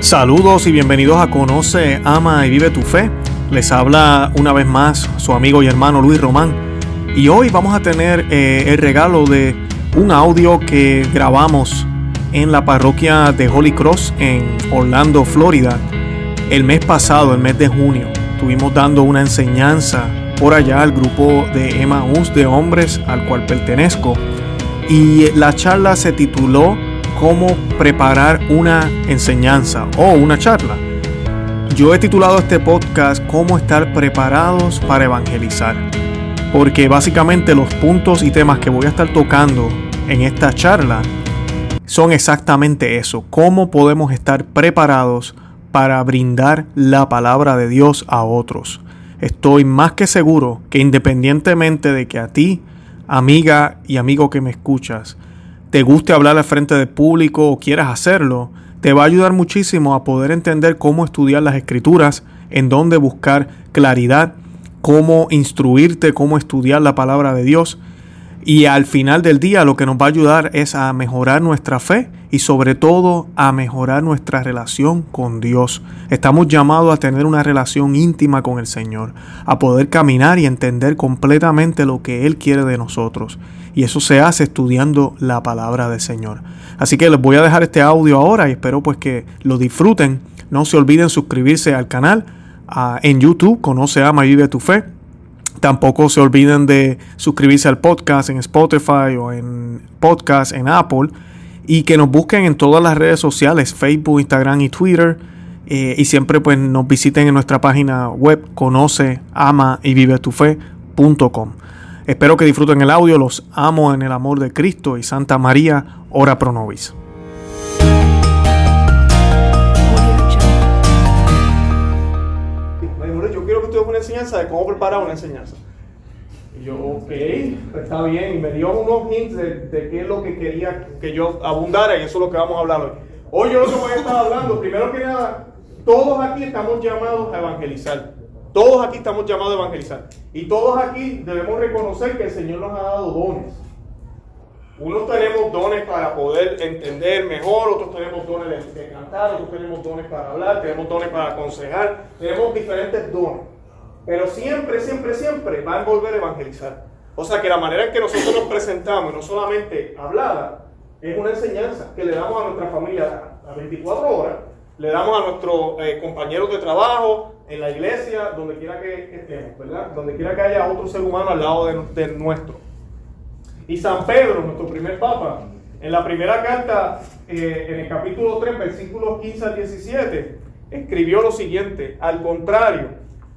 Saludos y bienvenidos a Conoce, Ama y Vive tu Fe. Les habla una vez más su amigo y hermano Luis Román. Y hoy vamos a tener eh, el regalo de un audio que grabamos en la parroquia de Holy Cross en Orlando, Florida, el mes pasado, el mes de junio. Estuvimos dando una enseñanza por allá al grupo de Emmaus de hombres al cual pertenezco. Y la charla se tituló Cómo preparar una enseñanza o una charla. Yo he titulado este podcast Cómo estar preparados para evangelizar. Porque básicamente los puntos y temas que voy a estar tocando en esta charla son exactamente eso. Cómo podemos estar preparados para brindar la palabra de Dios a otros. Estoy más que seguro que independientemente de que a ti, amiga y amigo que me escuchas, te guste hablar al frente del público o quieras hacerlo, te va a ayudar muchísimo a poder entender cómo estudiar las escrituras, en dónde buscar claridad, cómo instruirte, cómo estudiar la palabra de Dios y al final del día lo que nos va a ayudar es a mejorar nuestra fe y sobre todo a mejorar nuestra relación con Dios. Estamos llamados a tener una relación íntima con el Señor, a poder caminar y entender completamente lo que Él quiere de nosotros. Y eso se hace estudiando la palabra del Señor. Así que les voy a dejar este audio ahora y espero pues que lo disfruten. No se olviden suscribirse al canal en YouTube, Conoce, Ama y Vive tu Fe Tampoco se olviden de suscribirse al podcast en Spotify o en podcast en Apple y que nos busquen en todas las redes sociales, Facebook, Instagram y Twitter. Eh, y siempre pues nos visiten en nuestra página web conoce, ama y vive tu fe.com. Espero que disfruten el audio, los amo en el amor de Cristo y Santa María, ora pro nobis. Una enseñanza de cómo preparar una enseñanza. Y yo, ok, está bien. Y me dio unos hints de, qué es lo que quería que yo abundara y eso es lo que vamos a hablar hoy. Hoy yo lo que voy a estar hablando, primero que nada, todos aquí estamos llamados a evangelizar. Todos aquí estamos llamados a evangelizar. Y todos aquí debemos reconocer que el Señor nos ha dado dones. Unos tenemos dones para poder entender mejor, otros tenemos dones de, cantar, otros tenemos dones para hablar, tenemos dones para aconsejar, tenemos diferentes dones. Pero siempre, siempre, siempre va a envolver evangelizar. O sea que la manera en que nosotros nos presentamos, no solamente hablada, es una enseñanza que le damos a nuestra familia a 24 horas, le damos a nuestros eh, compañeros de trabajo, en la iglesia, donde quiera que estemos, ¿verdad? Donde quiera que haya otro ser humano al lado de, nuestro. Y San Pedro, nuestro primer papa, en la primera carta, eh, en el capítulo 3, versículos 15 al 17, escribió lo siguiente, al contrario,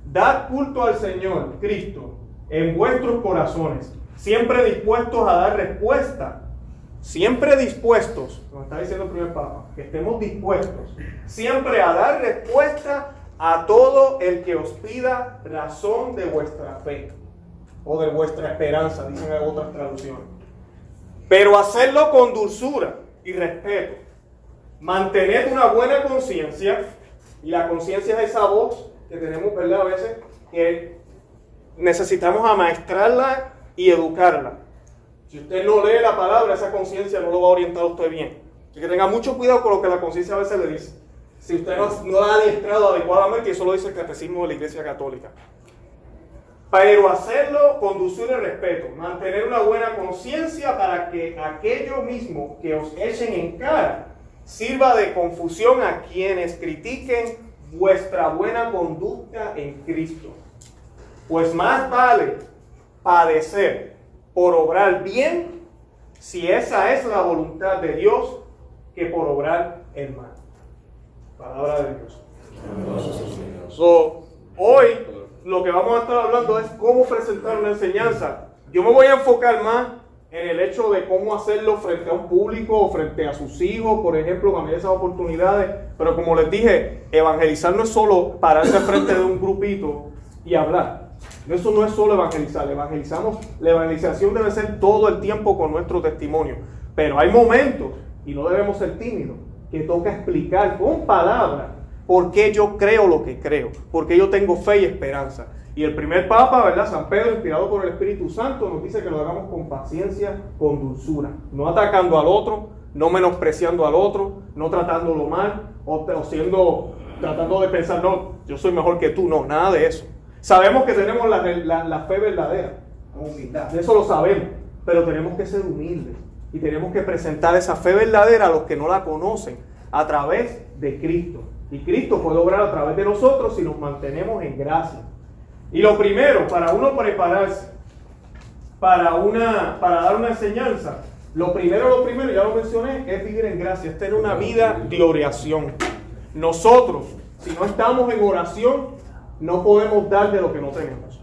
Dad culto al Señor, Cristo, en vuestros corazones, siempre dispuestos a dar respuesta. Siempre dispuestos, como está diciendo el primer Papa, que estemos dispuestos siempre a dar respuesta a todo el que os pida razón de vuestra fe o de vuestra esperanza, dicen otras traducciones. Pero hacerlo con dulzura y respeto. Mantened una buena conciencia, y la conciencia es esa voz que tenemos, ¿verdad? A veces que necesitamos amaestrarla y educarla. Si usted no lee la palabra, esa conciencia no lo va a orientar a usted bien. Así que tenga mucho cuidado con lo que la conciencia a veces le dice. Si usted no, no la ha adiestrado adecuadamente, y eso lo dice el catecismo de la Iglesia Católica. Pero hacerlo con dulzura y respeto, mantener una buena conciencia para que aquello mismo que os echen en cara sirva de confusión a quienes critiquen vuestra buena conducta en Cristo. Pues más vale padecer por obrar bien, si esa es la voluntad de Dios, que por obrar el mal. Palabra de Dios. hoy lo que vamos a estar hablando es cómo presentar una enseñanza. Yo me voy a enfocar más en el hecho de cómo hacerlo frente a un público o frente a sus hijos, por ejemplo, cuando hay esas oportunidades. Pero como les dije, evangelizar no es solo pararse frente de un grupito y hablar. Eso no es solo evangelizar. Evangelizamos, la evangelización debe ser todo el tiempo con nuestro testimonio. Pero hay momentos, y no debemos ser tímidos, que toca explicar con palabras ¿Por qué yo creo lo que creo? Porque yo tengo fe y esperanza. Y el primer Papa, ¿verdad? San Pedro, inspirado por el Espíritu Santo, nos dice que lo hagamos con paciencia, con dulzura, no atacando al otro, no menospreciando al otro, no tratándolo mal, o, siendo, tratando de pensar, no, yo soy mejor que tú, no, nada de eso. Sabemos que tenemos la, la fe verdadera, eso lo sabemos, pero tenemos que ser humildes y tenemos que presentar esa fe verdadera a los que no la conocen a través de Cristo. Y Cristo puede obrar a través de nosotros si nos mantenemos en gracia. Y lo primero, para uno prepararse para, una, para dar una enseñanza, lo primero, lo primero, ya lo mencioné, es vivir en gracia, es tener una vida de oración. Nosotros, si no estamos en oración, no podemos dar de lo que no tenemos.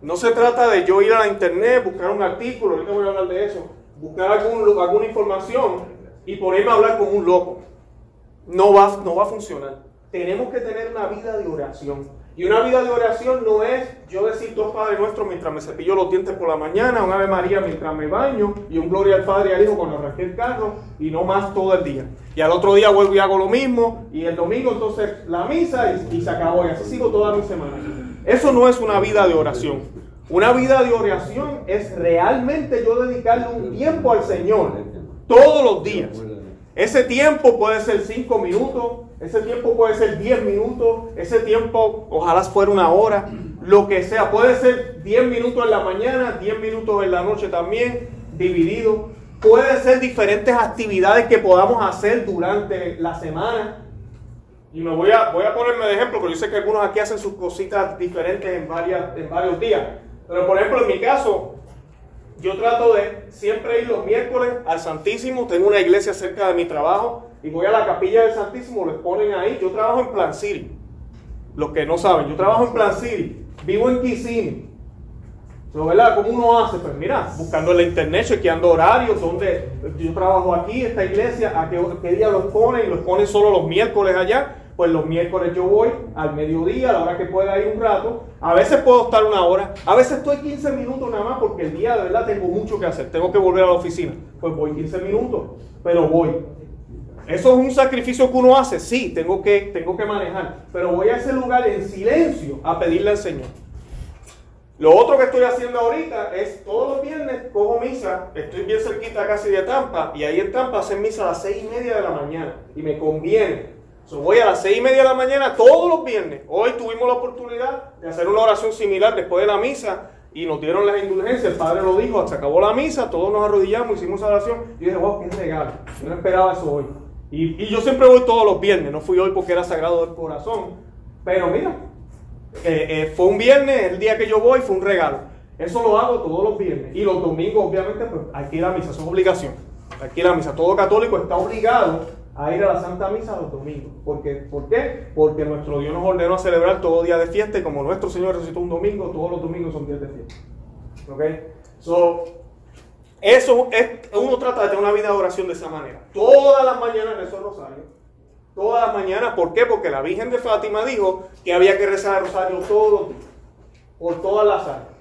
No se trata de yo ir a la internet, buscar un artículo, ahorita voy a hablar de eso, buscar alguna información y ponerme a hablar como un loco. No va, no va a funcionar. Tenemos que tener una vida de oración. Y una vida de oración no es yo decir dos Padre Nuestro mientras me cepillo los dientes por la mañana, un Ave María mientras me baño y un Gloria al Padre y al Hijo cuando arranqué el carro y no más todo el día. Y al otro día vuelvo y hago lo mismo y el domingo entonces la misa y, y se acabó y así sigo toda mi semana. Eso no es una vida de oración. Una vida de oración es realmente yo dedicarle un tiempo al Señor todos los días. Ese tiempo puede ser cinco minutos, ese tiempo puede ser 10 minutos, ese tiempo ojalá fuera una hora, lo que sea. Puede ser 10 minutos en la mañana, 10 minutos en la noche también, dividido. Puede ser diferentes actividades que podamos hacer durante la semana. Y me voy a, voy a ponerme de ejemplo, porque yo sé que algunos aquí hacen sus cositas diferentes en, varias, en varios días. Pero por ejemplo, en mi caso, yo trato de siempre ir los miércoles al Santísimo. Tengo una iglesia cerca de mi trabajo y voy a la capilla del Santísimo, les ponen ahí. Yo trabajo en Plan City. Los que no saben, yo trabajo en Plan City. Vivo en Kissimmee. ¿Verdad? ¿Cómo uno hace? Pues mira, buscando en la internet, chequeando horarios, donde yo trabajo aquí, esta iglesia, a qué, qué día los ponen, los ponen solo los miércoles allá. Pues los miércoles yo voy al mediodía, a la hora que pueda ir un rato. A veces puedo estar una hora, a veces estoy 15 minutos nada más porque el día de verdad tengo mucho que hacer, tengo que volver a la oficina. Pues voy 15 minutos, pero voy. ¿Eso es un sacrificio que uno hace? Sí, tengo que, tengo que manejar. Pero voy a ese lugar en silencio a pedirle al Señor. Lo otro que estoy haciendo ahorita es todos los viernes cojo misa, estoy bien cerquita casi de Tampa, y ahí en Tampa hacen misa a las seis y media de la mañana. Y me conviene. So, voy a las seis y media de la mañana todos los viernes. Hoy tuvimos la oportunidad de hacer una oración similar después de la misa y nos dieron las indulgencias. El padre lo dijo, se acabó la misa, todos nos arrodillamos, hicimos oración. Y dije, wow, qué regalo. Yo no esperaba eso hoy. Y, yo siempre voy todos los viernes, no fui hoy porque era sagrado del corazón. Pero mira, eh, eh, fue un viernes, el día que yo voy fue un regalo. Eso lo hago todos los viernes. Y los domingos, obviamente, pues hay que misa, eso es obligación. Hay que ir a misa. Todo católico está obligado a ir a la Santa Misa los domingos. Porque, ¿Por qué? Porque nuestro Dios nos ordenó a celebrar todo día de fiesta y como nuestro Señor resucitó un domingo, todos los domingos son días de fiesta. ¿Ok? So, eso es, uno trata de tener una vida de oración de esa manera. Todas las mañanas rezo el rosario. Todas las mañanas, ¿por qué? Porque la Virgen de Fátima dijo que había que rezar el rosario todos los días, por todas las áreas.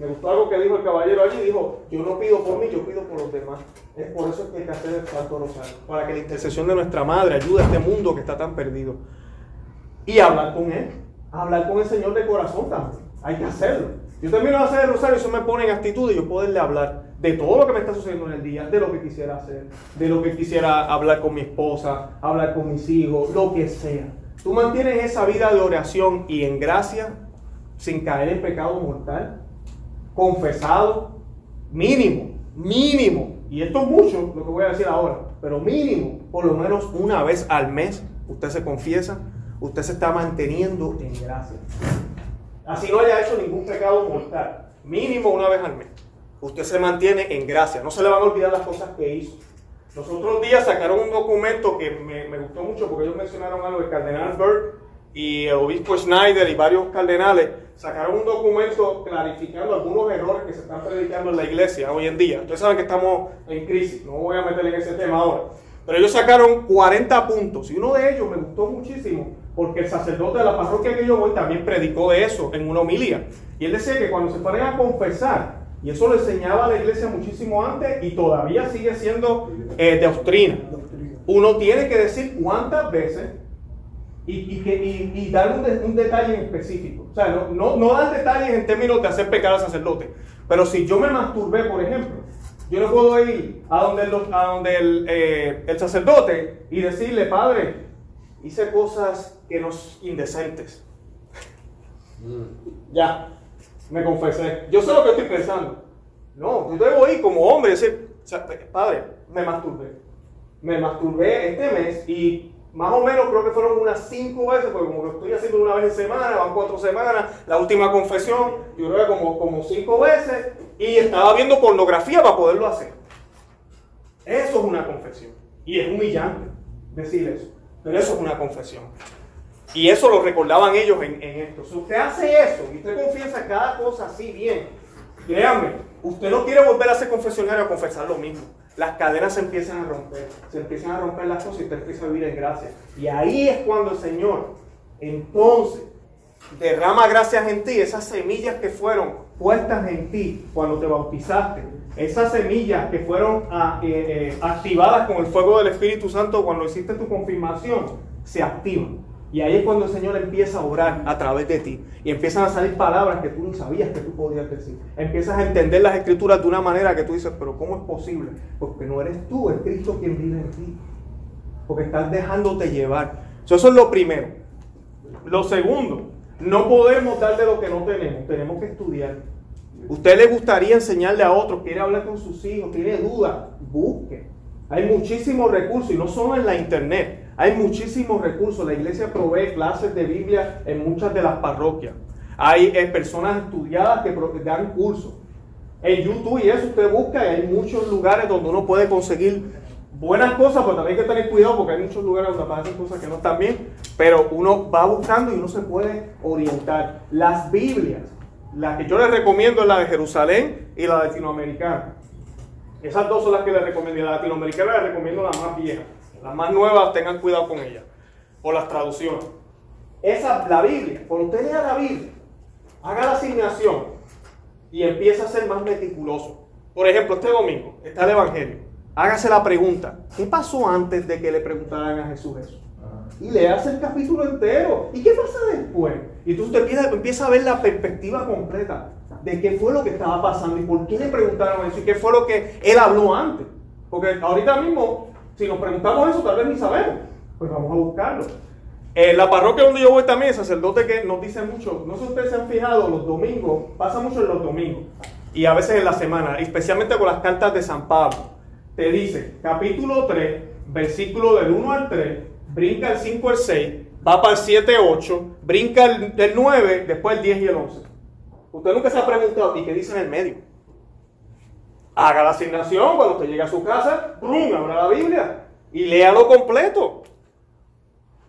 Me gustó algo que dijo el caballero allí, dijo, yo no pido por mí, yo pido por los demás. Es por eso que hay que hacer el Santo Rosario, para que la intercesión de nuestra Madre ayude a este mundo que está tan perdido. Y hablar con Él, hablar con el Señor de corazón también. Hay que hacerlo. Yo termino de hacer el rosario y eso me pone en actitud y yo poderle hablar de todo lo que me está sucediendo en el día, de lo que quisiera hacer, de lo que quisiera hablar con mi esposa, hablar con mis hijos, lo que sea. Tú mantienes esa vida de oración y en gracia, sin caer en pecado mortal, confesado, mínimo, mínimo, y esto es mucho lo que voy a decir ahora, pero mínimo, por lo menos una vez al mes, usted se confiesa, usted se está manteniendo en gracia. Así no haya hecho ningún pecado mortal. Mínimo una vez al mes. Usted se mantiene en gracia. No se le van a olvidar las cosas que hizo. Los otros días sacaron un documento que me, gustó mucho porque ellos mencionaron algo del cardenal Bird y el obispo Schneider y varios cardenales sacaron un documento clarificando algunos errores que se están predicando en la iglesia hoy en día. Ustedes saben que estamos en crisis, no voy a meter en ese tema ahora. Pero ellos sacaron 40 puntos y uno de ellos me gustó muchísimo porque el sacerdote de la parroquia que yo voy también predicó de eso en una homilía. Y él decía que cuando se ponen a confesar, y eso lo enseñaba la iglesia muchísimo antes y todavía sigue siendo eh, doctrina, uno tiene que decir cuántas veces y, que, y, dar un, detalle en específico. O sea, no, no, no dar detalles en términos de hacer pecar al sacerdote. Pero si yo me masturbé, por ejemplo, yo no puedo ir a donde, el, a donde el, eh, el sacerdote y decirle, padre, hice cosas que no indecentes. Mm. Ya, me confesé. Yo sé lo que estoy pensando. No, yo debo ir como hombre y decir, padre, me masturbé. Me masturbé este mes y más o menos creo que fueron unas cinco veces, porque como que estoy haciendo una vez en semana, van cuatro semanas, la última confesión, yo creo que como, como cinco veces, y estaba viendo pornografía para poderlo hacer. Eso es una confesión. Y es humillante decir eso. Pero eso es una confesión. Y eso lo recordaban ellos en, esto. Si usted hace eso y usted confiesa cada cosa así bien, créanme, usted no quiere volver a ser confesionario a confesar lo mismo. Las cadenas se empiezan a romper, se empiezan a romper las cosas y usted empieza a vivir en gracia. Y ahí es cuando el Señor, entonces, derrama gracias en ti, esas semillas que fueron puestas en ti cuando te bautizaste, esas semillas que fueron ah, eh, eh, activadas con el fuego del Espíritu Santo cuando hiciste tu confirmación, se activan. Y ahí es cuando el Señor empieza a orar a través de ti. Y empiezan a salir palabras que tú no sabías que tú podías decir. Empiezas a entender las escrituras de una manera que tú dices, pero ¿cómo es posible? Porque no eres tú, es Cristo quien vive en ti. Porque estás dejándote llevar. Eso es lo primero. Lo segundo, no podemos dar de lo que no tenemos. Tenemos que estudiar. Usted le gustaría enseñarle a otros, quiere hablar con sus hijos, tiene dudas, busque. Hay muchísimos recursos y no solo en la internet. Hay muchísimos recursos. La iglesia provee clases de Biblia en muchas de las parroquias. Hay eh, personas estudiadas que dan cursos. En YouTube y eso usted busca y hay muchos lugares donde uno puede conseguir buenas cosas, pero también hay que tener cuidado porque hay muchos lugares donde aparecen cosas que no están bien. Pero uno va buscando y uno se puede orientar. Las Biblias la que yo les recomiendo es la de Jerusalén y la latinoamericana. Esas dos son las que les recomiendo. Y la latinoamericana les recomiendo la más vieja. Las más nuevas, tengan cuidado con ella. O las traducciones. Esa, la Biblia. Cuando usted lea la Biblia, haga la asignación y empieza a ser más meticuloso. Por ejemplo, este domingo está el Evangelio. Hágase la pregunta: ¿qué pasó antes de que le preguntaran a Jesús eso? y le hace el capítulo entero. ¿Y qué pasa después? Y entonces usted empieza, a ver la perspectiva completa de qué fue lo que estaba pasando y por qué le preguntaron eso y qué fue lo que él habló antes. Porque ahorita mismo, si nos preguntamos eso, tal vez ni sabemos. Pues vamos a buscarlo. En la parroquia donde yo voy también, el sacerdote que nos dice mucho, no sé si ustedes se han fijado, los domingos, pasa mucho en los domingos y a veces en la semana, especialmente con las cartas de San Pablo. Te dice, capítulo 3, versículo del 1 al 3, brinca el 5 al 6, va para el 7, 8, brinca el, 9, después el 10 y el 11. Usted nunca se ha preguntado, ¿y qué dice en el medio? Haga la asignación cuando usted llegue a su casa, ¡brum! abra la Biblia y léalo completo.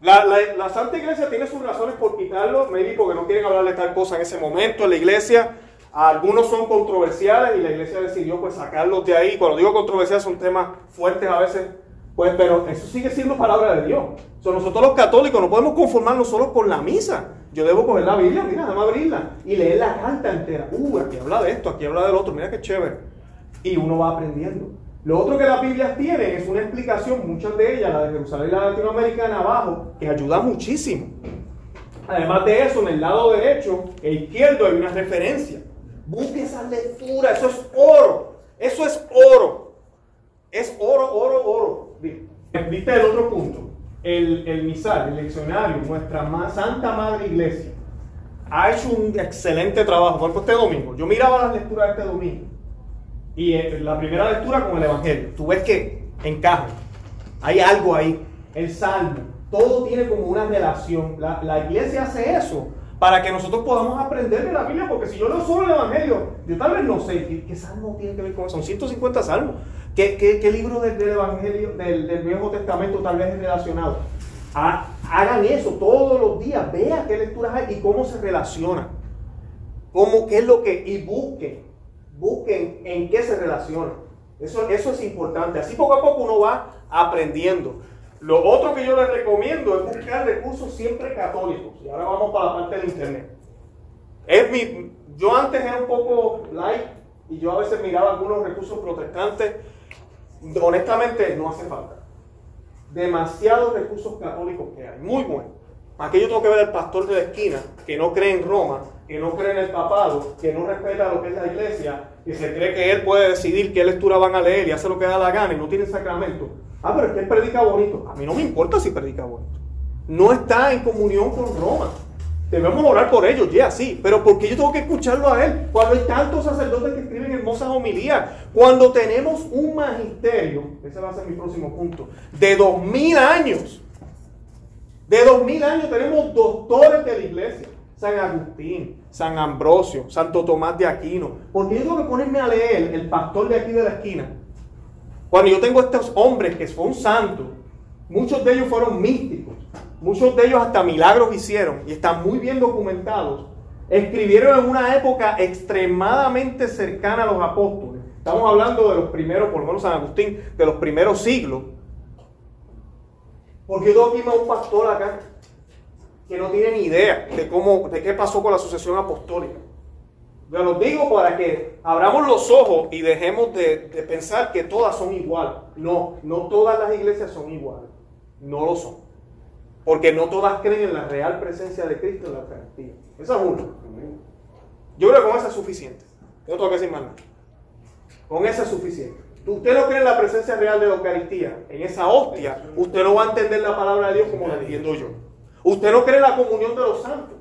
La, la, Santa Iglesia tiene sus razones por quitarlo, maybe porque no quieren hablar de tal cosa en ese momento en la iglesia. Algunos son controversiales y la iglesia decidió pues sacarlos de ahí. Cuando digo controversiales son temas fuertes a veces pues, pero eso sigue siendo palabra de Dios. nosotros los católicos no podemos conformarnos solo con la misa. Yo debo coger la Biblia, mira, déjame abrirla y leer la carta entera. Uh, aquí habla de esto, aquí habla del otro, mira qué chévere. Y uno va aprendiendo. Lo otro que las Biblias tienen es una explicación, muchas de ellas, la de Jerusalén y la latinoamericana abajo, que ayuda muchísimo. Además de eso, en el lado derecho e izquierdo hay una referencia. Busque esa lectura, eso es oro. Eso es oro. Es oro, oro, oro. Viste el otro punto. El, el misal, el leccionario, nuestra más santa madre iglesia, ha hecho un excelente trabajo. Por este domingo. Yo miraba las lecturas de este domingo. Y eh, la primera lectura con el Evangelio. Tú ves que encaja. Hay algo ahí. El Salmo. Todo tiene como una relación. La, la iglesia hace eso para que nosotros podamos aprender de la Biblia, porque si yo no solo el Evangelio, yo tal vez no sé qué, salmo tiene que ver con eso. Son 150 salmos. ¿Qué, qué, libro del, Evangelio, del, del, Viejo Testamento tal vez es relacionado? hagan eso todos los días, vean qué lecturas hay y cómo se relaciona. Cómo, qué es lo que, y busquen, busquen en qué se relaciona. Eso, eso es importante. Así poco a poco uno va aprendiendo. Lo otro que yo les recomiendo es buscar recursos siempre católicos. Y ahora vamos para la parte del internet. Es mi, yo antes era un poco light y yo a veces miraba algunos recursos protestantes. Honestamente no hace falta. Demasiados recursos católicos que hay. Muy buenos. Aquí yo tengo que ver al pastor de la esquina que no cree en Roma, que no cree en el papado, que no respeta lo que es la iglesia, que se cree que él puede decidir qué lectura van a leer y hace lo que da la gana y no tiene sacramento. Ah, pero es que él predica bonito. A mí no me importa si predica bonito. No está en comunión con Roma. Debemos orar por ellos, ya sí, pero ¿por qué yo tengo que escucharlo a él? Cuando hay tantos sacerdotes que escriben hermosas homilías, cuando tenemos un magisterio, ese va a ser mi próximo punto, de dos mil años, de dos mil años tenemos doctores de la iglesia, San Agustín, San Ambrosio, Santo Tomás de Aquino, porque yo tengo que ponerme a leer el pastor de aquí de la esquina. Cuando yo tengo estos hombres que son santos, muchos de ellos fueron místicos, muchos de ellos hasta milagros hicieron y están muy bien documentados. Escribieron en una época extremadamente cercana a los apóstoles. Estamos hablando de los primeros, por lo menos San Agustín, de los primeros siglos. Porque yo tengo un pastor acá que no tiene ni idea de cómo, de qué pasó con la sucesión apostólica. Yo los digo para que abramos los ojos y dejemos de, de pensar que todas son iguales. No, no todas las iglesias son iguales. No lo son. Porque no todas creen en la real presencia de Cristo en la Eucaristía. Esa es una. Yo creo que con esa es suficiente. No tengo que decir más nada. Con esa es suficiente. Usted no cree en la presencia real de la Eucaristía, en esa hostia, usted no va a entender la palabra de Dios como la entiendo yo. Usted no cree en la comunión de los santos.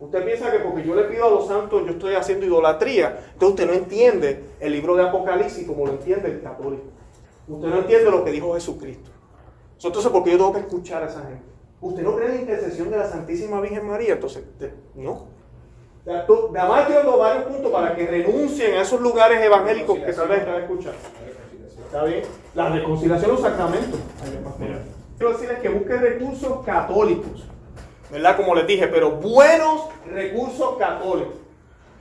Usted piensa que porque yo le pido a los santos yo estoy haciendo idolatría. Entonces usted no entiende el libro de Apocalipsis como lo entiende el católico. Usted no entiende lo que dijo Jesucristo. Entonces, ¿por qué yo tengo que escuchar a esa gente? ¿Usted no cree en la intercesión de la Santísima Virgen María? Entonces, no. Además, quiero dar varios puntos para que renuncien a esos lugares evangélicos que tal vez están escuchando. ¿Está bien? La reconciliación, los sacramentos. Quiero decirles que busquen recursos católicos. ¿Verdad? Como les dije, pero buenos recursos católicos.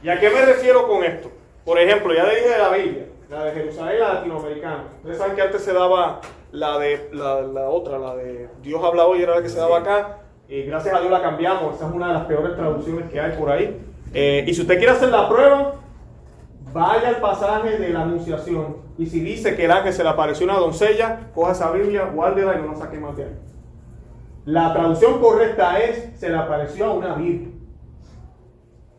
¿Y a qué me refiero con esto? Por ejemplo, ya le dije de la Biblia, la de Jerusalén la latinoamericana. Ustedes saben que antes se daba la de la, la, otra, la de Dios habla hoy, era la que se daba acá. Y gracias a Dios la cambiamos. Esa es una de las peores traducciones que hay por ahí. Eh, y si usted quiere hacer la prueba, vaya al pasaje de la Anunciación. Y si dice que el ángel se le apareció una doncella, coja esa Biblia, guárdela y no la saque más de ahí. La traducción correcta es: se le apareció a una virgen.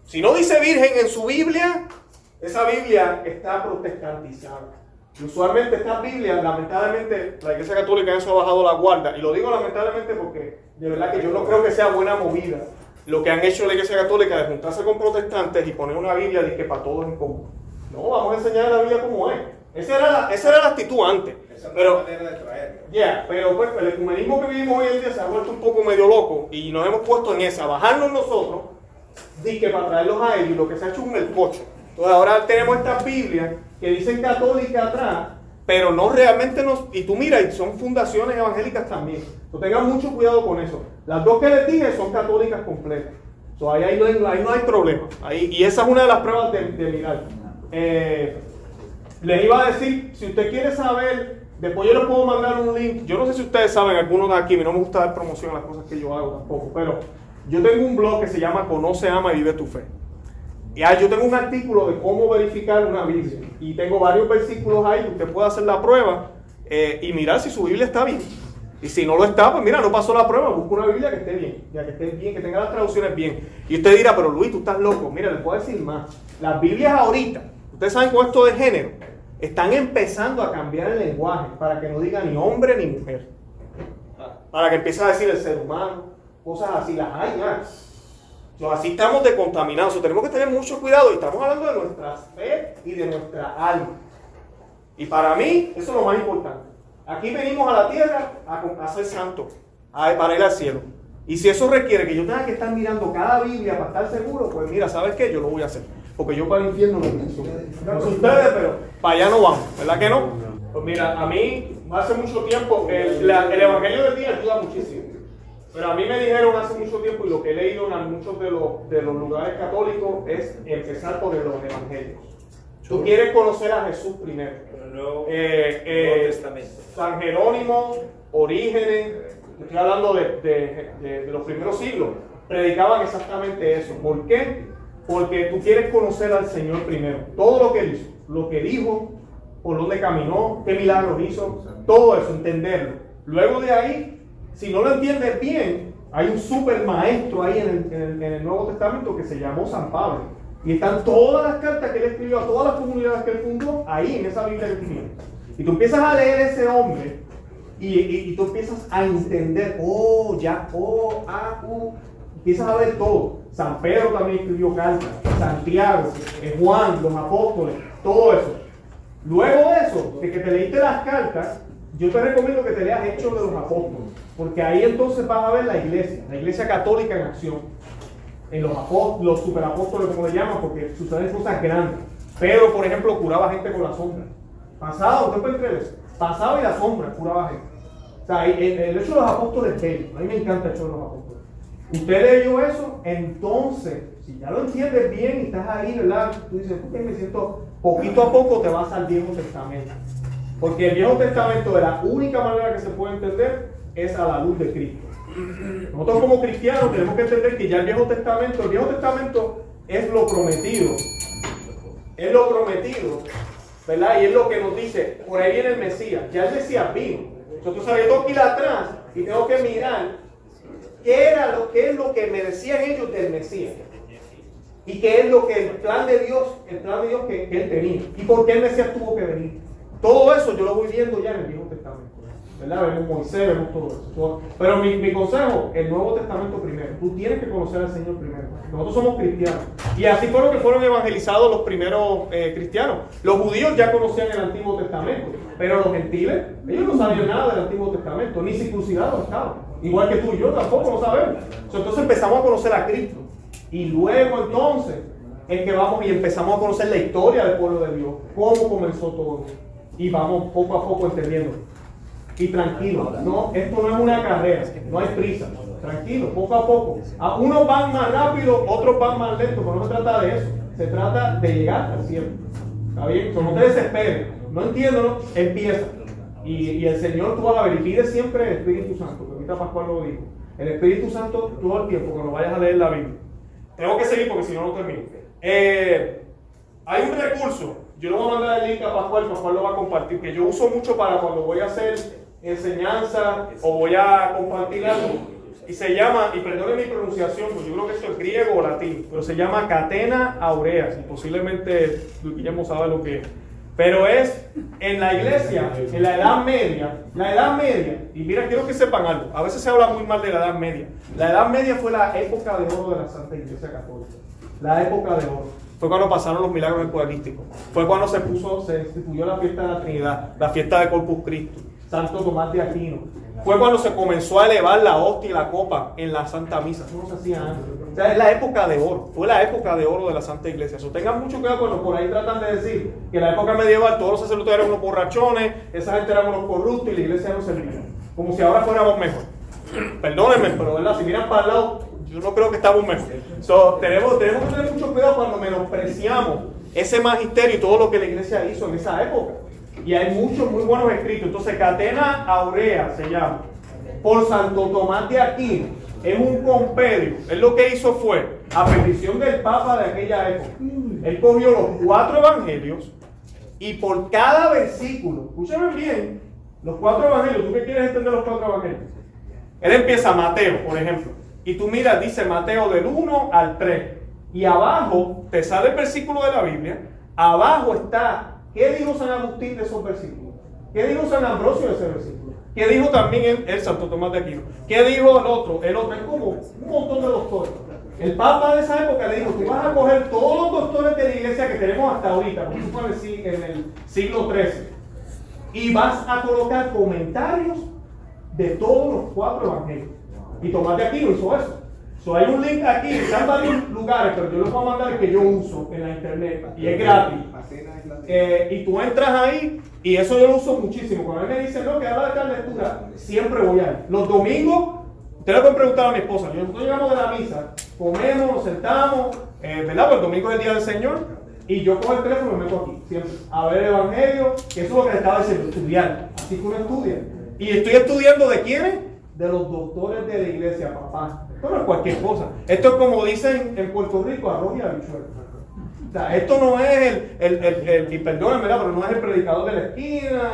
Si no dice virgen en su Biblia, esa Biblia está protestantizada. Usualmente estas Biblias, lamentablemente, la Iglesia Católica en eso ha bajado la guarda. Y lo digo lamentablemente porque de verdad que yo no creo que sea buena movida lo que han hecho la Iglesia Católica de juntarse con protestantes y poner una Biblia de que para todos en común. No, vamos a enseñar la Biblia como es. Esa era la, esa era la actitud antes. Esa pero, manera de traer. Ya, pero pues el ecumenismo que vivimos hoy en día se ha vuelto un poco medio loco y nos hemos puesto en esa, bajarnos nosotros, que para traerlos a ellos, lo que se ha hecho es un melcocho. Entonces ahora tenemos estas Biblias que dicen católica atrás, pero no realmente nos... Y tú mira, son fundaciones evangélicas también. Entonces tengan mucho cuidado con eso. Las dos que les dije son católicas completas. Entonces ahí, no hay, ahí no hay problema. Ahí, y esa es una de las pruebas de, de mirar. Eh, les iba a decir, si usted quiere saber, después yo les puedo mandar un link. Yo no sé si ustedes saben, algunos de aquí, no me gusta dar promoción a las cosas que yo hago tampoco, pero yo tengo un blog que se llama Conoce, Ama y Vive tu Fe. Ya, yo tengo un artículo de cómo verificar una Biblia y tengo varios versículos ahí usted puede hacer la prueba eh, y mirar si su Biblia está bien. Y si no lo está, pues mira, no pasó la prueba, busca una Biblia que esté bien, ya que esté bien, que tenga las traducciones bien. Y usted dirá, pero Luis, tú estás loco. Mira, les puedo decir más. Las Biblias ahorita, ustedes saben con esto de género, están empezando a cambiar el lenguaje para que no diga ni hombre ni mujer. Para que empiece a decir el ser humano, cosas así, las hay ya así estamos decontaminados. tenemos que tener mucho cuidado y estamos hablando de nuestra fe y de nuestra alma. Y para mí, eso es lo más importante. Aquí venimos a la tierra a, ser santos, para ir al cielo. Y si eso requiere que yo tenga que estar mirando cada Biblia para estar seguro, pues mira, ¿sabes qué? Yo lo voy a hacer. Porque yo para el infierno no pienso. No sé ustedes, pero para allá no vamos, ¿verdad que no? Pues mira, a mí hace mucho tiempo el, el Evangelio del día ayuda muchísimo. Pero a mí me dijeron hace mucho tiempo, y lo que he leído en muchos de los, de los lugares católicos, es empezar por los evangelios. Tú quieres conocer a Jesús primero. Eh, eh, San Jerónimo, Orígenes, estoy hablando de, de, los primeros siglos, predicaban exactamente eso. ¿Por qué? Porque tú quieres conocer al Señor primero. Todo lo que él hizo, lo que dijo, por dónde caminó, qué milagros hizo, todo eso, entenderlo. Luego de ahí si no lo entiendes bien, hay un super maestro ahí en el, Nuevo Testamento que se llamó San Pablo. Y están todas las cartas que él escribió a todas las comunidades que él fundó ahí en esa Biblia que tiene. Y tú empiezas a leer ese hombre y, y, tú empiezas a entender, oh, ya, oh, ah, uh, empiezas a ver todo. San Pedro también escribió cartas, Santiago, eh, Juan, los apóstoles, todo eso. Luego de eso, de que te leíste las cartas, yo te recomiendo que te leas Hechos de los Apóstoles, porque ahí entonces vas a ver la iglesia, la iglesia católica en acción. En los, apóstoles, los superapóstoles, como le llaman, porque suceden cosas grandes. Pedro, por ejemplo, curaba gente con la sombra. Pasado, ¿usted puede creer? Pasaba y la sombra curaba gente. O sea, el, el hecho de los apóstoles es bello. A mí me encanta el hecho de los apóstoles. Usted leyó eso, entonces, si ya lo entiendes bien y estás ahí, ¿verdad? Tú dices, ¿por qué me siento? Poquito a poco te vas al Viejo Testamento. Porque el Viejo Testamento, de la única manera que se puede entender, es a la luz de Cristo. Nosotros como cristianos tenemos que entender que ya el Viejo Testamento, el Viejo Testamento es lo prometido. Es lo prometido ¿verdad? Y es lo que nos dice, por ahí viene el Mesías, ya el Mesías vino. Entonces yo tengo que ir atrás y tengo que mirar qué era lo que es lo que me decían ellos del Mesías. Y qué es lo que el plan de Dios, el plan de Dios que, él tenía. Y por qué el Mesías tuvo que venir. Todo eso yo lo voy viendo ya en el Viejo Testamento. ¿verdad? Vemos Moisés, vemos todo eso. Pero mi, mi, consejo, el Nuevo Testamento primero. Tú tienes que conocer al Señor primero. Nosotros somos cristianos. Y así fueron que fueron evangelizados los primeros eh, cristianos. Los judíos ya conocían el Antiguo Testamento, pero los gentiles, ellos no sabían nada del Antiguo Testamento, ni circuncidados estaban. Igual que tú y yo tampoco lo sabemos. Entonces empezamos a conocer a Cristo. Y luego entonces es que vamos y empezamos a conocer la historia del pueblo de Dios, cómo comenzó todo. Y vamos poco a poco entendiendo y tranquilo. No, esto no es una carrera, no hay prisa. Tranquilo, poco a poco. A unos van más rápido, otros van más lento, pero no se trata de eso. Se trata de llegar al cielo. ¿Está bien? no te desesperes. No entiendo, ¿no? empieza. Y, y, el Señor tú vas a y pide siempre el Espíritu Santo, que ahorita Pascual lo dijo. El Espíritu Santo todo el tiempo, cuando vayas a leer la Biblia. Tengo que seguir porque si no, no termino. Eh, hay un recurso, yo lo voy a mandar el link a Pascual, Pascual lo va a compartir, que yo uso mucho para cuando voy a hacer enseñanza o voy a compartir algo. Y se llama, y perdone mi pronunciación, pues yo creo que esto es griego o latín, pero se llama Catena Aurea. Y posiblemente Guillermo sabe lo que es. Pero es en la iglesia, en la Edad Media, la Edad Media, y mira, quiero que sepan algo, a veces se habla muy mal de la Edad Media. La Edad Media fue la época de oro de la Santa Iglesia Católica. La época de oro. Fue cuando pasaron los milagros eucarísticos. Fue cuando se puso, se instituyó la fiesta de la Trinidad, la fiesta de Corpus Christi. Santo Tomás de Aquino. Fue cuando se comenzó a elevar la hostia y la copa en la Santa Misa. Eso no se hacía antes. O sea, es la época de oro. Fue la época de oro de la Santa Iglesia. Eso tengan mucho cuidado cuando por ahí tratan de decir que en la época medieval todos los sacerdotes eran unos borrachones, esa gente eran unos corruptos y la iglesia no servía. Como si ahora fuéramos mejor. Perdónenme, pero si miran para el lado, yo no creo que estamos mejor. So, tenemos, tenemos que tener mucho cuidado cuando menospreciamos ese magisterio y todo lo que la iglesia hizo en esa época. Y hay muchos muy buenos escritos. Entonces, Catena Aurea se llama. Por Santo Tomás de Aquino. Es un compendio. Él lo que hizo fue, a petición del Papa de aquella época, él cogió los cuatro evangelios y por cada versículo, escúchame bien, los cuatro evangelios, ¿tú qué quieres entender los cuatro evangelios? Él empieza Mateo, por ejemplo, y tú miras, dice Mateo del 1 al 3, y abajo te sale el versículo de la Biblia, abajo está ¿Qué dijo San Agustín de esos versículos? ¿Qué dijo San Ambrosio de ese versículo? ¿Qué dijo también el, Santo Tomás de Aquino? ¿Qué dijo el otro? El otro es como un montón de doctores. El Papa de esa época le dijo, tú vas a coger todos los doctores de la iglesia que tenemos hasta ahorita, porque eso fue en el siglo XIII, y vas a colocar comentarios de todos los cuatro evangelios. Y Tomás de Aquino hizo eso. So, hay un link aquí, están varios lugares, pero yo les voy a mandar que yo uso en la internet y es gratis. Eh, y tú entras ahí y eso yo lo uso muchísimo. Cuando él me dice, no, que habla de tal lectura, siempre voy ahí. Los domingos, usted le puede preguntar a mi esposa, nosotros llegamos de la misa, comemos, nos sentamos, eh, ¿verdad? Porque el domingo es el día del Señor. Y yo cojo el teléfono y me meto aquí, siempre, a ver el Evangelio, que eso es lo que le estaba diciendo, estudiar. Así que uno estudia. Y estoy estudiando de quiénes? De los doctores de la iglesia, papá. No es cualquier cosa. Esto es como dicen en Puerto Rico, arroz y habichuelas esto no es el, el, el, el pero no es el predicador de la esquina,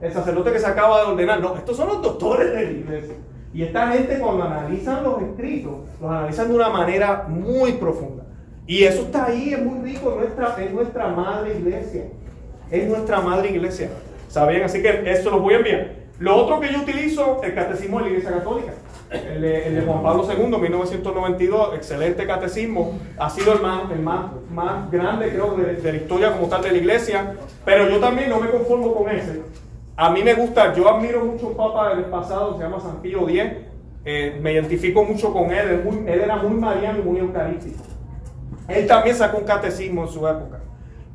el, sacerdote que se acaba de ordenar. No, estos son los doctores de la iglesia. Y esta gente cuando analizan los escritos, los analizan de una manera muy profunda. Y eso está ahí, es muy rico, es nuestra, es nuestra madre iglesia. Es nuestra madre iglesia. ¿Sabían? Así que eso lo voy a enviar. Lo otro que yo utilizo, el catecismo de la Iglesia Católica. El de, Juan Pablo II, 1992, excelente catecismo. Ha sido el más, el más, más grande, creo, de, de, la historia como tal de la iglesia. Pero yo también no me conformo con ese. A mí me gusta, yo admiro mucho un papa del pasado, se llama San Pío X. Eh, me identifico mucho con él. Él, era muy mariano y muy eucarístico. Él también sacó un catecismo en su época.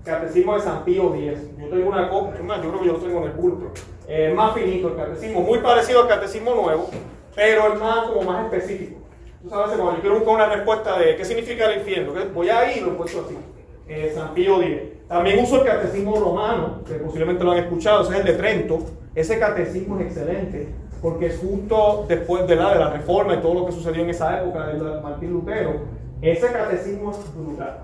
Catecismo de San Pío X. Yo tengo una copia, yo creo que yo lo tengo en el bulto. Eh, más finito el catecismo, muy parecido al catecismo nuevo, pero el más como más específico. Tú sabes, cuando yo quiero buscar una respuesta de qué significa el infierno, voy a ir, lo he puesto así. Eh, San Pío X. También uso el catecismo romano, que posiblemente lo han escuchado, ese es el de Trento. Ese catecismo es excelente, porque es justo después de la, de la reforma y todo lo que sucedió en esa época de Martín Lutero. Ese catecismo es brutal.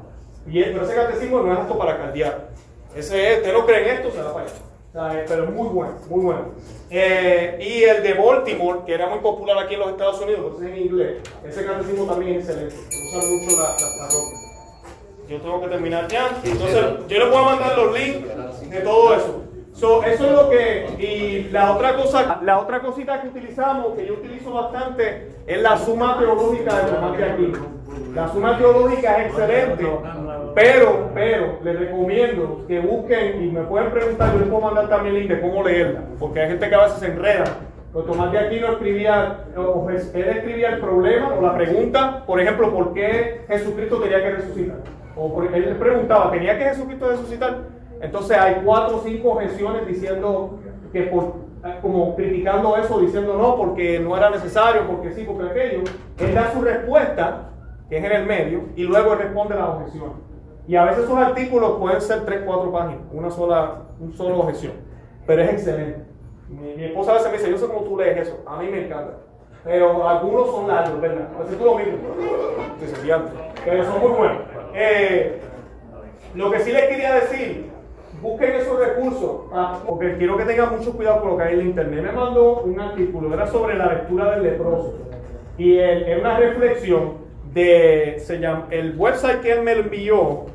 Y pero ese catecismo no es apto para caldear. Ese, usted no cree en esto, se va para allá. Pero muy bueno, muy bueno. Eh, y el de Baltimore, que era muy popular aquí en los Estados Unidos, es en inglés, ese catecismo también es excelente. Usa mucho la, la, yo tengo que terminar ya. Entonces, yo les voy a mandar los links de todo eso. eso es lo que. Y la otra cosa, la otra cosita que utilizamos, que yo utilizo bastante, es la suma teológica de de Aquino. La suma teológica es excelente, pero, pero les recomiendo que busquen y me pueden preguntar, yo les puedo mandar también el link de cómo leerla, porque hay gente que a veces se enreda. Pues Tomás de Aquino escribía, él escribía el problema o la pregunta, por ejemplo, ¿por qué Jesucristo tenía que resucitar? O porque él preguntaba, ¿tenía que Jesucristo resucitar? Entonces hay cuatro o cinco objeciones diciendo que por, como criticando eso, diciendo no, porque no era necesario, porque sí, porque aquello. Él da su respuesta, que es en el medio, y luego él responde la objeción. Y a veces esos artículos pueden ser tres, cuatro páginas, una sola, una sola objeción. Pero es excelente. Mi, esposa a veces me dice, yo sé cómo tú lees eso, a mí me encanta. Pero algunos son largos, ¿verdad? A veces tú lo mismo. Pero son muy buenos. Eh, lo que sí les quería decir, busquen esos recursos, ah, porque quiero que tengan mucho cuidado con lo que hay en el internet. Me mandó un artículo, era sobre la lectura del leproso. Y es una reflexión de, se llama, el website que él me envió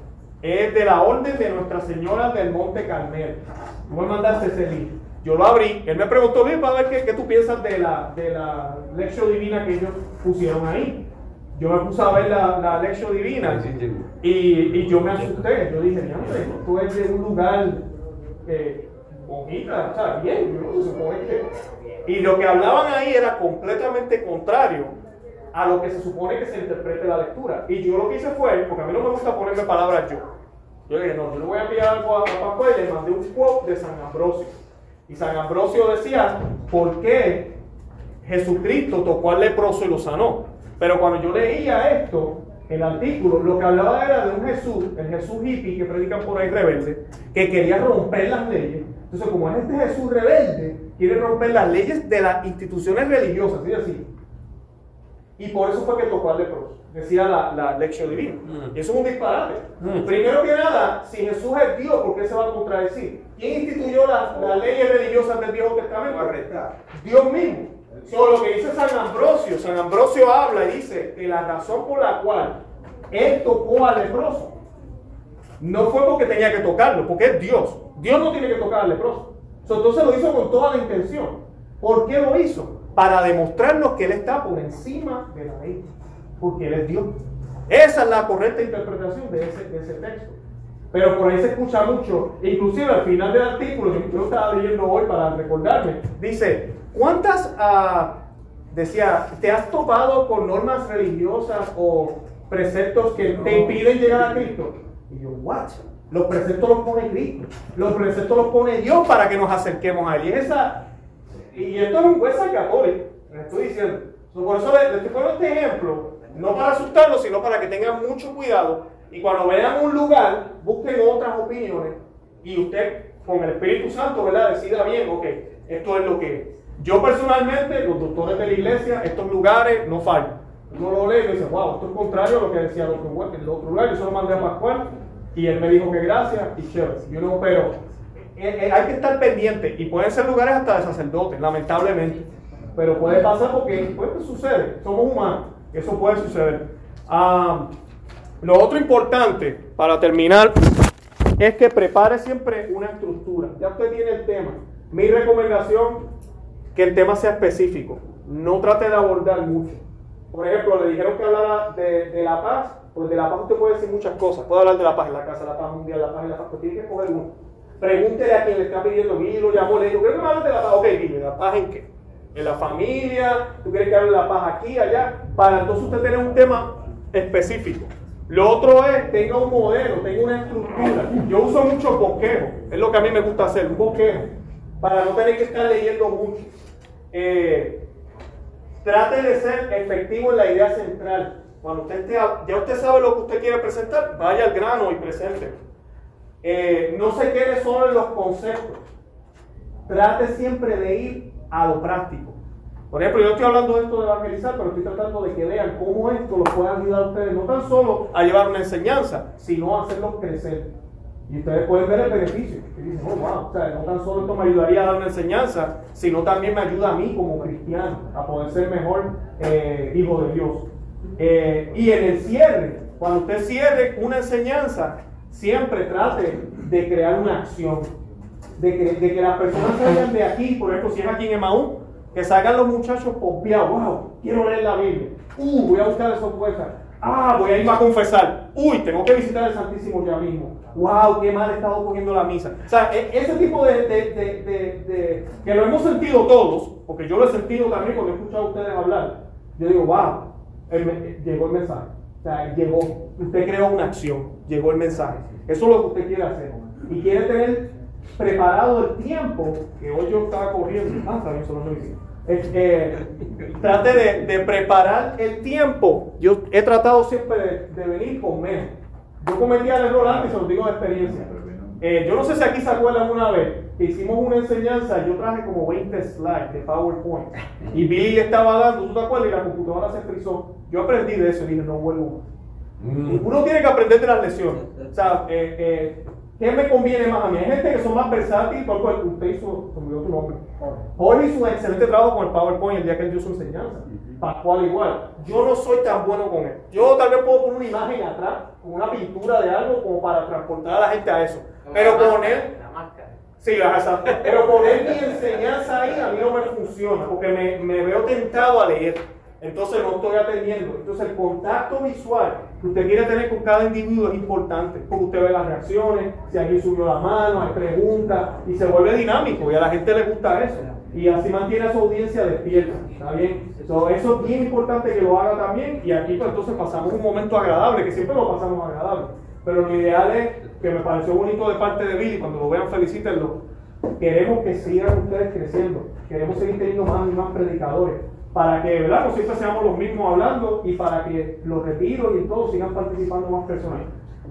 es de la Orden de Nuestra Señora del Monte Carmelo. Voy a mandarte ese link. Yo lo abrí, él me preguntó bien para ver qué, qué tú piensas de la, de la lección divina que ellos pusieron ahí yo me puse a ver la, la lección divina y, y, yo me asusté. Yo dije, tú eres de un lugar eh, bonita, o sea, bien, yo supone que. Y lo que hablaban ahí era completamente contrario a lo que se supone que se interprete la lectura. Y yo lo que hice fue, porque a mí no me gusta ponerme palabras yo. Yo dije, no, yo le voy a enviar algo a, papá y le mandé un quote de San Ambrosio. Y San Ambrosio decía, ¿por qué Jesucristo tocó al leproso y lo sanó? Pero cuando yo leía esto, el artículo, lo que hablaba era de un Jesús, el Jesús hippie que predican por ahí rebelde, que quería romper las leyes. Entonces, como es este Jesús rebelde, quiere romper las leyes de las instituciones religiosas, ¿sí? así. Y por eso fue que tocó al leproso, decía la, la lección divina. Mm. Y eso es un disparate. Mm. Primero que nada, si Jesús es Dios, ¿por qué se va a contradecir? ¿Quién instituyó las leyes religiosas del Viejo Testamento? Dios mismo. So, lo que dice San Ambrosio, San Ambrosio habla y dice que la razón por la cual él tocó al leproso no fue porque tenía que tocarlo, porque es Dios. Dios no tiene que tocar al leproso. entonces lo hizo con toda la intención. ¿Por qué lo hizo? Para demostrarnos que Él está por encima de la ley. Porque Él es Dios. Esa es la correcta interpretación de ese, de ese texto. Pero por ahí se escucha mucho, inclusive al final del artículo que yo estaba leyendo hoy para recordarme, dice, ¿cuántas, uh, decía, te has topado con normas religiosas o preceptos que te impiden llegar a Cristo? Y yo, ¿what? Los preceptos los pone Cristo, los preceptos los pone Dios para que nos acerquemos a Él. Y, esa, y esto es un juez católico, les estoy diciendo. Por eso les, estoy poniendo este ejemplo, no para asustarlos, sino para que tengan mucho cuidado y cuando vean un lugar, busquen otras opiniones y usted con el Espíritu Santo, ¿verdad? Decida bien, ok, esto es lo que es. Yo personalmente, los doctores de la iglesia, estos lugares no fallan. Uno lo lee y dice, wow, esto es contrario a lo que decía el otro, el otro lugar. Yo solo mandé a Pascual y él me dijo que gracias y chévere. Yo no, pero hay que estar pendiente y pueden ser lugares hasta de sacerdotes, lamentablemente. pero puede pasar porque pues, sucede, somos humanos, eso puede suceder. Ah, lo otro importante para terminar es que prepare siempre una estructura. Ya usted tiene el tema. Mi recomendación, que el tema sea específico. No trate de abordar mucho. Por ejemplo, le dijeron que hablara de, la paz. Pues de la paz usted puede decir muchas cosas. Puede hablar de la paz en la casa, la paz mundial, la paz en la paz. Pero tiene que escoger uno. Pregúntele a quien le está pidiendo, y lo llamó, le dijo, ¿qué me de la paz? Ok, dime, ¿la paz en qué? ¿En la familia? ¿Tú quieres que hable la paz aquí, allá? Para entonces usted tener un tema específico. Lo otro es, tenga un modelo, tenga una estructura. Yo uso mucho bosquejo, es lo que a mí me gusta hacer, un bosquejo, para no tener que estar leyendo mucho. Eh, trate de ser efectivo en la idea central. Cuando usted esté, ya usted sabe lo que usted quiere presentar, vaya al grano y presente. Eh, no se quede solo en los conceptos. Trate siempre de ir a lo práctico. Por ejemplo, yo estoy hablando de esto de evangelizar, pero estoy tratando de que vean cómo esto los puede ayudar a ustedes, no tan solo a llevar una enseñanza, sino a hacerlos crecer. Y ustedes pueden ver el beneficio. Dicen, oh, wow, o sea, no tan solo esto me ayudaría a dar una enseñanza, sino también me ayuda a mí como cristiano a poder ser mejor eh, hijo de Dios. Eh, y en el cierre, cuando usted cierre una enseñanza, siempre trate de crear una acción. De que, de que las personas salgan de aquí, por ejemplo, si es aquí en Emaú, que salgan los muchachos pompeados. Wow, quiero leer la Biblia. Uh, voy a buscar esos puestas. Ah, voy a irme a confesar. Uy, tengo que visitar el Santísimo ya mismo. Wow, qué mal he estado poniendo la misa. O sea, e, ese tipo de, de, de, que lo hemos sentido todos, porque yo lo he sentido también cuando he escuchado a ustedes hablar. Yo digo, wow, llegó el mensaje. O sea, llegó. Usted creó una acción, llegó el mensaje. Eso es lo que usted quiere hacer. Y quiere tener preparado el tiempo que hoy yo estaba corriendo. Ah, también solo no eh, trate de, preparar el tiempo. Yo he tratado siempre de, venir con menos. Yo cometí el error antes, se lo digo de experiencia. Eh, yo no sé si aquí se acuerdan una vez que hicimos una enseñanza, yo traje como 20 slides de PowerPoint y Billy estaba dando, ¿tú te acuerdas? Y la computadora se frizó. Yo aprendí de eso y dije, no vuelvo. Mm. Uno tiene que aprender de las lesiones. O sea, eh, eh ¿Qué me conviene más a mí? Hay gente que son más versátiles, por cual usted hizo, como tu nombre. Hoy hizo un excelente trabajo con el PowerPoint el día que él dio su enseñanza. Pascual igual. Yo no soy tan bueno con él. Yo tal vez puedo poner una imagen atrás, con una pintura de algo, como para transportar a la gente a eso. Pero poner. Sí, exacto. Pero poner mi enseñanza ahí a mí no me funciona, porque me, me veo tentado a leer. Entonces no estoy atendiendo. Entonces el contacto visual que usted quiere tener con cada individuo es importante, porque usted ve las reacciones, si alguien subió la mano, hay preguntas, y se vuelve dinámico, y a la gente le gusta eso. Y así mantiene a su audiencia despierta. ¿Está bien? eso es bien importante que lo haga también, y aquí pues, entonces pasamos un momento agradable, que siempre lo pasamos agradable. Pero lo ideal es, que me pareció bonito de parte de Billy, cuando lo vean felicítenlo, queremos que sigan ustedes creciendo, queremos seguir teniendo más y más predicadores para que, ¿verdad? No siempre seamos los mismos hablando y para que los retiros y todos sigan participando más personas.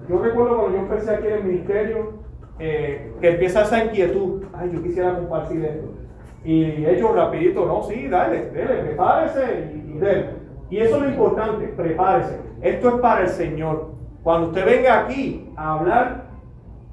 Yo recuerdo cuando yo empecé aquí en el ministerio, eh, que empieza esa inquietud, ay, yo quisiera compartir esto. Y hecho rapidito, no, sí, dale, dale, prepárese y, y Y eso es lo importante, prepárese. Esto es para el Señor. Cuando usted venga aquí a hablar,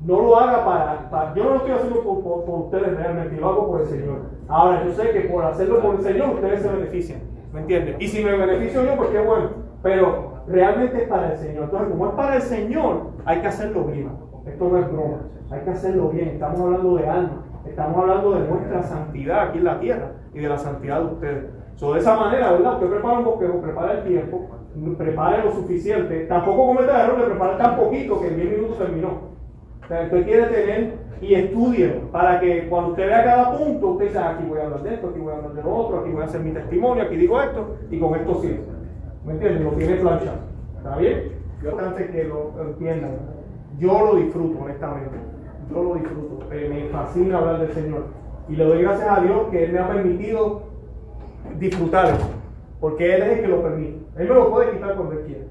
no lo haga para, yo no lo estoy haciendo por, ustedes realmente, lo hago por el Señor. Ahora, yo sé que por hacerlo por el Señor, ustedes se benefician, ¿me entienden? Y si me beneficio yo, pues qué bueno, pero realmente es para el Señor. Entonces, como es para el Señor, hay que hacerlo bien. Esto no es broma, hay que hacerlo bien. Estamos hablando de alma, estamos hablando de nuestra santidad aquí en la tierra y de la santidad de ustedes. So, de esa manera, ¿verdad? Usted prepara un bosquejo, prepara el tiempo, prepare lo suficiente. Tampoco cometa el error de preparar tan poquito que en 10 minutos terminó. Sea, usted quiere tener y estudie para que cuando usted vea cada punto, usted dice, ah, aquí voy a hablar de esto, aquí voy a hablar de lo otro, aquí voy a hacer mi testimonio, aquí digo esto, y con esto sí. ¿Me entienden? Lo tiene planchado. ¿Está bien? Yo antes que lo entiendan, yo lo disfruto, honestamente. Yo lo disfruto. Eh, me fascina hablar del Señor. Y le doy gracias a Dios que Él me ha permitido disfrutar eso. Porque Él es el que lo permite. Él me lo puede quitar cuando Él quiera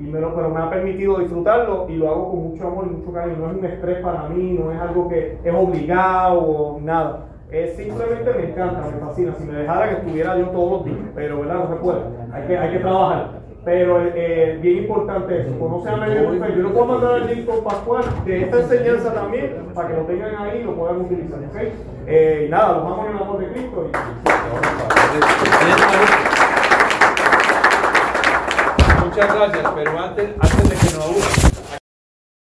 y me lo, pero me ha permitido disfrutarlo y lo hago con mucho amor y mucho cariño. No es un estrés para mí, no es algo que es obligado o nada. Es simplemente me encanta, me fascina. Si me dejara que estuviera yo todos los días, pero ¿verdad? no se puede. Hay que, hay que trabajar. Pero eh, bien importante eso, conoce a medio Yo lo puedo mandar al link con Pascual de esta enseñanza también, para que lo tengan ahí y lo puedan utilizar. ¿okay? Eh, nada, los vamos en el amor de Cristo. Y... Muchas gracias, pero antes, antes de que nos